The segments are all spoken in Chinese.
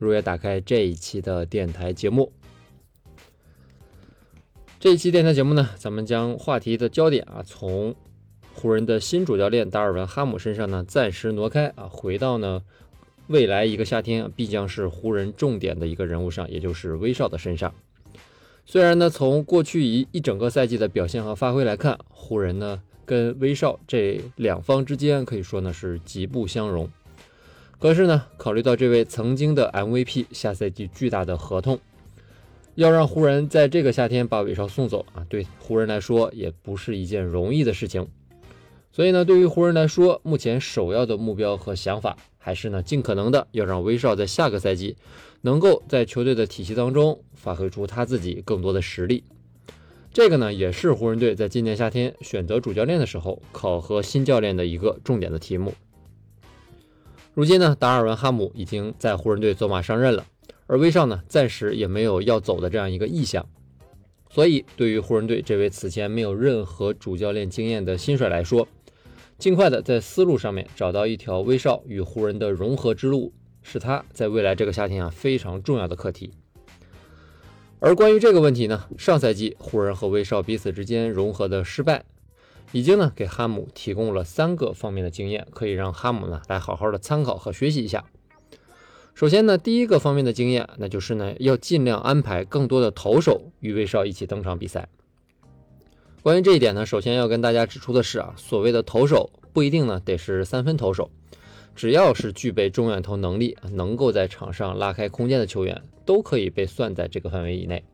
如约打开这一期的电台节目。这一期电台节目呢，咱们将话题的焦点啊，从湖人的新主教练达尔文哈姆身上呢，暂时挪开啊，回到呢未来一个夏天必将是湖人重点的一个人物上，也就是威少的身上。虽然呢，从过去一一整个赛季的表现和发挥来看，湖人呢跟威少这两方之间可以说呢是极不相容。可是呢，考虑到这位曾经的 MVP 下赛季巨大的合同，要让湖人在这个夏天把威少送走啊，对湖人来说也不是一件容易的事情。所以呢，对于湖人来说，目前首要的目标和想法还是呢，尽可能的要让威少在下个赛季。能够在球队的体系当中发挥出他自己更多的实力，这个呢也是湖人队在今年夏天选择主教练的时候考核新教练的一个重点的题目。如今呢，达尔文·哈姆已经在湖人队走马上任了，而威少呢暂时也没有要走的这样一个意向，所以对于湖人队这位此前没有任何主教练经验的新帅来说，尽快的在思路上面找到一条威少与湖人的融合之路。是他在未来这个夏天啊非常重要的课题。而关于这个问题呢，上赛季湖人和威少彼此之间融合的失败，已经呢给哈姆提供了三个方面的经验，可以让哈姆呢来好好的参考和学习一下。首先呢，第一个方面的经验，那就是呢要尽量安排更多的投手与威少一起登场比赛。关于这一点呢，首先要跟大家指出的是啊，所谓的投手不一定呢得是三分投手。只要是具备中远投能力、能够在场上拉开空间的球员，都可以被算在这个范围以内。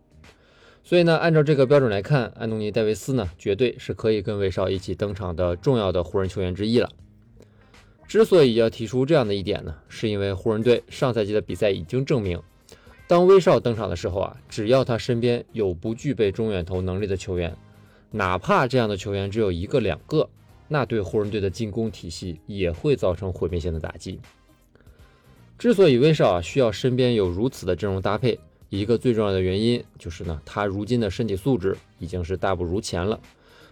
所以呢，按照这个标准来看，安东尼·戴维斯呢，绝对是可以跟威少一起登场的重要的湖人球员之一了。之所以要提出这样的一点呢，是因为湖人队上赛季的比赛已经证明，当威少登场的时候啊，只要他身边有不具备中远投能力的球员，哪怕这样的球员只有一个两个。那对湖人队的进攻体系也会造成毁灭性的打击。之所以威少啊需要身边有如此的阵容搭配，一个最重要的原因就是呢，他如今的身体素质已经是大不如前了，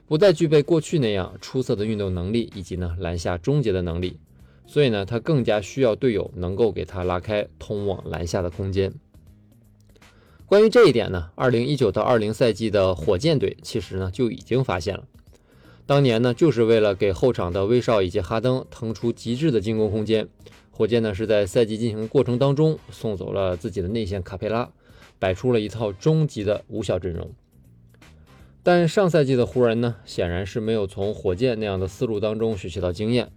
不再具备过去那样出色的运动能力以及呢篮下终结的能力，所以呢，他更加需要队友能够给他拉开通往篮下的空间。关于这一点呢，二零一九到二零赛季的火箭队其实呢就已经发现了。当年呢，就是为了给后场的威少以及哈登腾出极致的进攻空间，火箭呢是在赛季进行过程当中送走了自己的内线卡佩拉，摆出了一套终极的无效阵容。但上赛季的湖人呢，显然是没有从火箭那样的思路当中学习到经验，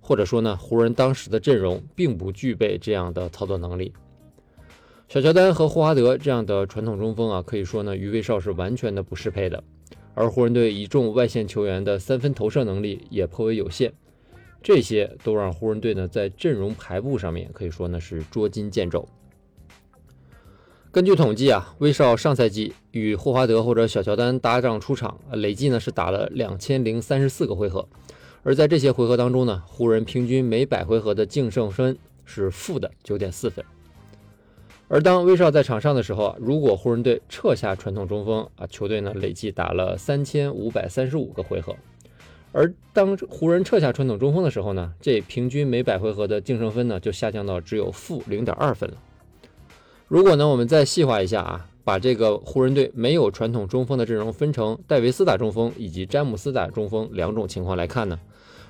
或者说呢，湖人当时的阵容并不具备这样的操作能力。小乔丹和霍华德这样的传统中锋啊，可以说呢，与威少是完全的不适配的。而湖人队一众外线球员的三分投射能力也颇为有限，这些都让湖人队呢在阵容排布上面可以说呢是捉襟见肘。根据统计啊，威少上赛季与霍华德或者小乔丹搭档出场，累计呢是打了两千零三十四个回合，而在这些回合当中呢，湖人平均每百回合的净胜分是负的九点四分。而当威少在场上的时候啊，如果湖人队撤下传统中锋啊，球队呢累计打了三千五百三十五个回合；而当湖人撤下传统中锋的时候呢，这平均每百回合的净胜分呢就下降到只有负零点二分了。如果呢我们再细化一下啊，把这个湖人队没有传统中锋的阵容分成戴维斯打中锋以及詹姆斯打中锋两种情况来看呢，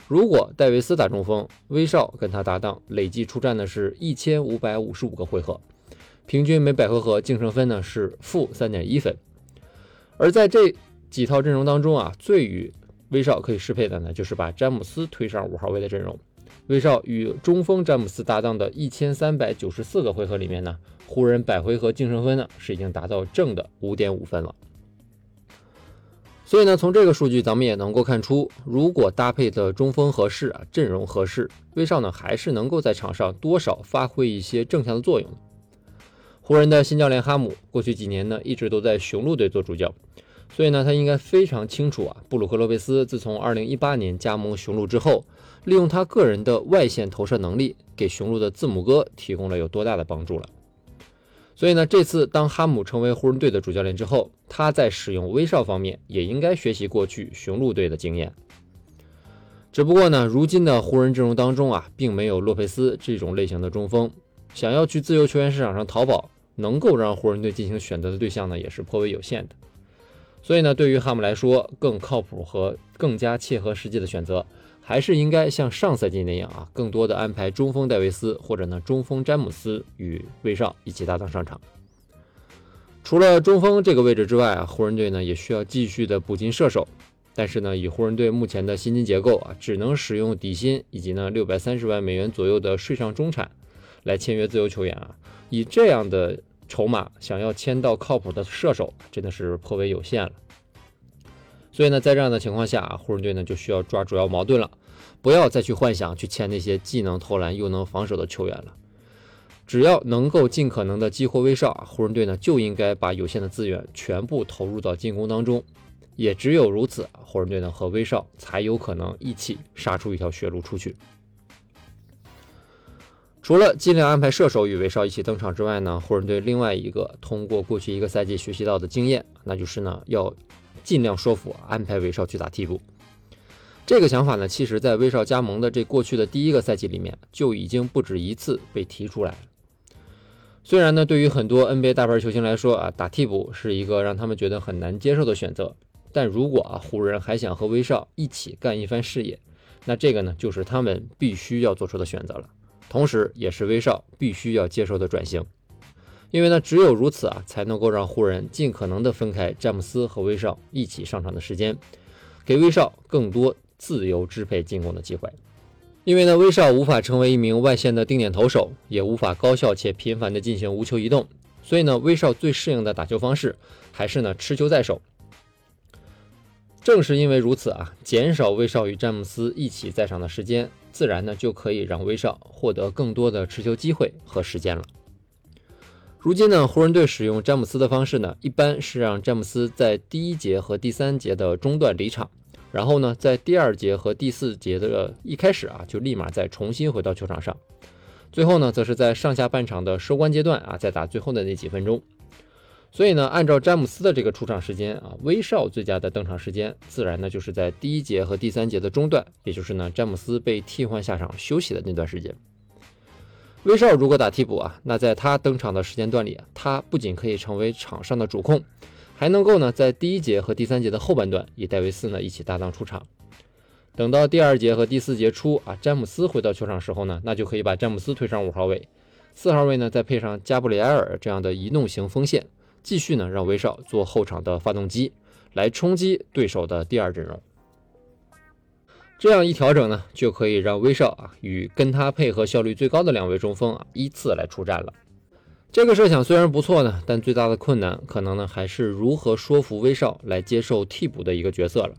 如果戴维斯打中锋，威少跟他搭档累计出战的是一千五百五十五个回合。平均每百回合净胜分呢是负三点一分，而在这几套阵容当中啊，最与威少可以适配的呢，就是把詹姆斯推上五号位的阵容。威少与中锋詹姆斯搭档的一千三百九十四个回合里面呢，湖人百回合净胜分呢是已经达到正的五点五分了。所以呢，从这个数据咱们也能够看出，如果搭配的中锋合适啊，阵容合适，威少呢还是能够在场上多少发挥一些正向的作用。湖人的新教练哈姆过去几年呢，一直都在雄鹿队做主教，所以呢，他应该非常清楚啊，布鲁克洛佩斯自从2018年加盟雄鹿之后，利用他个人的外线投射能力，给雄鹿的字母哥提供了有多大的帮助了。所以呢，这次当哈姆成为湖人队的主教练之后，他在使用威少方面也应该学习过去雄鹿队的经验。只不过呢，如今的湖人阵容当中啊，并没有洛佩斯这种类型的中锋，想要去自由球员市场上淘宝，能够让湖人队进行选择的对象呢，也是颇为有限的。所以呢，对于哈姆来说，更靠谱和更加切合实际的选择，还是应该像上赛季那样啊，更多的安排中锋戴维斯或者呢中锋詹姆斯与威少一起搭档上场。除了中锋这个位置之外啊，湖人队呢也需要继续的补进射手。但是呢，以湖人队目前的薪金结构啊，只能使用底薪以及呢六百三十万美元左右的税上中产来签约自由球员啊。以这样的筹码，想要签到靠谱的射手，真的是颇为有限了。所以呢，在这样的情况下，湖人队呢就需要抓主要矛盾了，不要再去幻想去签那些既能投篮又能防守的球员了。只要能够尽可能的激活威少，湖人队呢就应该把有限的资源全部投入到进攻当中。也只有如此，湖人队呢和威少才有可能一起杀出一条血路出去。除了尽量安排射手与威少一起登场之外呢，湖人队另外一个通过过去一个赛季学习到的经验，那就是呢要尽量说服安排威少去打替补。这个想法呢，其实在威少加盟的这过去的第一个赛季里面就已经不止一次被提出来。虽然呢，对于很多 NBA 大牌球星来说啊，打替补是一个让他们觉得很难接受的选择。但如果啊湖人还想和威少一起干一番事业，那这个呢就是他们必须要做出的选择了，同时也是威少必须要接受的转型。因为呢只有如此啊才能够让湖人尽可能的分开詹姆斯和威少一起上场的时间，给威少更多自由支配进攻的机会。因为呢威少无法成为一名外线的定点投手，也无法高效且频繁的进行无球移动，所以呢威少最适应的打球方式还是呢持球在手。正是因为如此啊，减少威少与詹姆斯一起在场的时间，自然呢就可以让威少获得更多的持球机会和时间了。如今呢，湖人队使用詹姆斯的方式呢，一般是让詹姆斯在第一节和第三节的中段离场，然后呢，在第二节和第四节的一开始啊，就立马再重新回到球场上，最后呢，则是在上下半场的收官阶段啊，再打最后的那几分钟。所以呢，按照詹姆斯的这个出场时间啊，威少最佳的登场时间，自然呢就是在第一节和第三节的中段，也就是呢詹姆斯被替换下场休息的那段时间。威少如果打替补啊，那在他登场的时间段里，他不仅可以成为场上的主控，还能够呢在第一节和第三节的后半段与戴维斯呢一起搭档出场。等到第二节和第四节初啊，詹姆斯回到球场时候呢，那就可以把詹姆斯推上五号位，四号位呢再配上加布里埃尔这样的移动型锋线。继续呢，让威少做后场的发动机，来冲击对手的第二阵容。这样一调整呢，就可以让威少啊与跟他配合效率最高的两位中锋啊依次来出战了。这个设想虽然不错呢，但最大的困难可能呢还是如何说服威少来接受替补的一个角色了。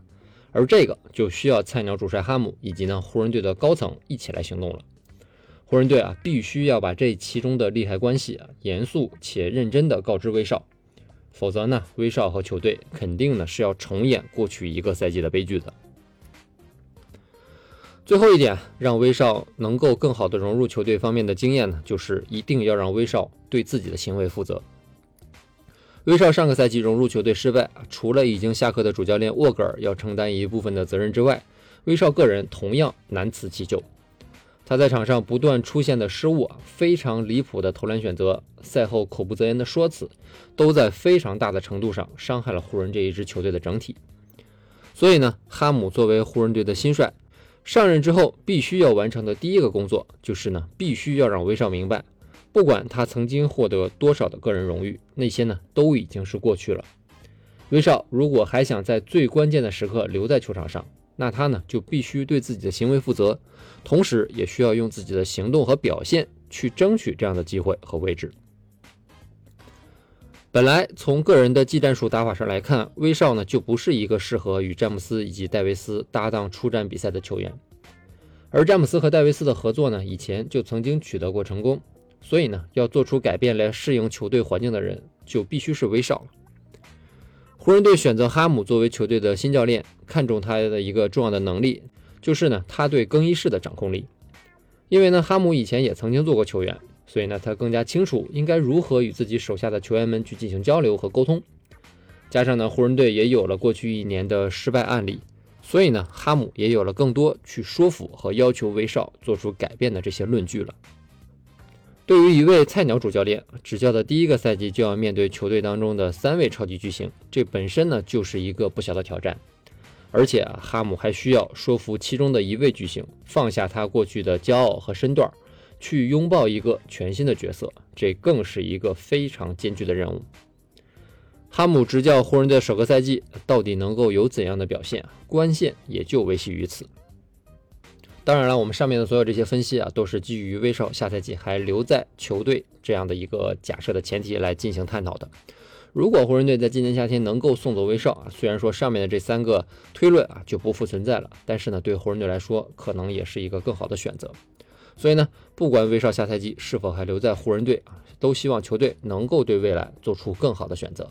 而这个就需要菜鸟主帅哈姆以及呢湖人队的高层一起来行动了。湖人队啊必须要把这其中的利害关系啊严肃且认真的告知威少。否则呢，威少和球队肯定呢是要重演过去一个赛季的悲剧的。最后一点，让威少能够更好的融入球队方面的经验呢，就是一定要让威少对自己的行为负责。威少上个赛季融入球队失败，除了已经下课的主教练沃格尔要承担一部分的责任之外，威少个人同样难辞其咎。他在场上不断出现的失误啊，非常离谱的投篮选择，赛后口不择言的说辞，都在非常大的程度上伤害了湖人这一支球队的整体。所以呢，哈姆作为湖人队的新帅，上任之后必须要完成的第一个工作，就是呢，必须要让威少明白，不管他曾经获得多少的个人荣誉，那些呢都已经是过去了。威少如果还想在最关键的时刻留在球场上，那他呢就必须对自己的行为负责。同时，也需要用自己的行动和表现去争取这样的机会和位置。本来从个人的技战术打法上来看，威少呢就不是一个适合与詹姆斯以及戴维斯搭档出战比赛的球员。而詹姆斯和戴维斯的合作呢，以前就曾经取得过成功，所以呢，要做出改变来适应球队环境的人，就必须是威少了。湖人队选择哈姆作为球队的新教练，看中他的一个重要的能力，就是呢，他对更衣室的掌控力。因为呢，哈姆以前也曾经做过球员，所以呢，他更加清楚应该如何与自己手下的球员们去进行交流和沟通。加上呢，湖人队也有了过去一年的失败案例，所以呢，哈姆也有了更多去说服和要求威少做出改变的这些论据了。对于一位菜鸟主教练执教的第一个赛季就要面对球队当中的三位超级巨星，这本身呢就是一个不小的挑战。而且啊，哈姆还需要说服其中的一位巨星放下他过去的骄傲和身段，去拥抱一个全新的角色，这更是一个非常艰巨的任务。哈姆执教湖人队首个赛季到底能够有怎样的表现，关键也就维系于此。当然了，我们上面的所有这些分析啊，都是基于威少下赛季还留在球队这样的一个假设的前提来进行探讨的。如果湖人队在今年夏天能够送走威少啊，虽然说上面的这三个推论啊就不复存在了，但是呢，对湖人队来说可能也是一个更好的选择。所以呢，不管威少下赛季是否还留在湖人队啊，都希望球队能够对未来做出更好的选择。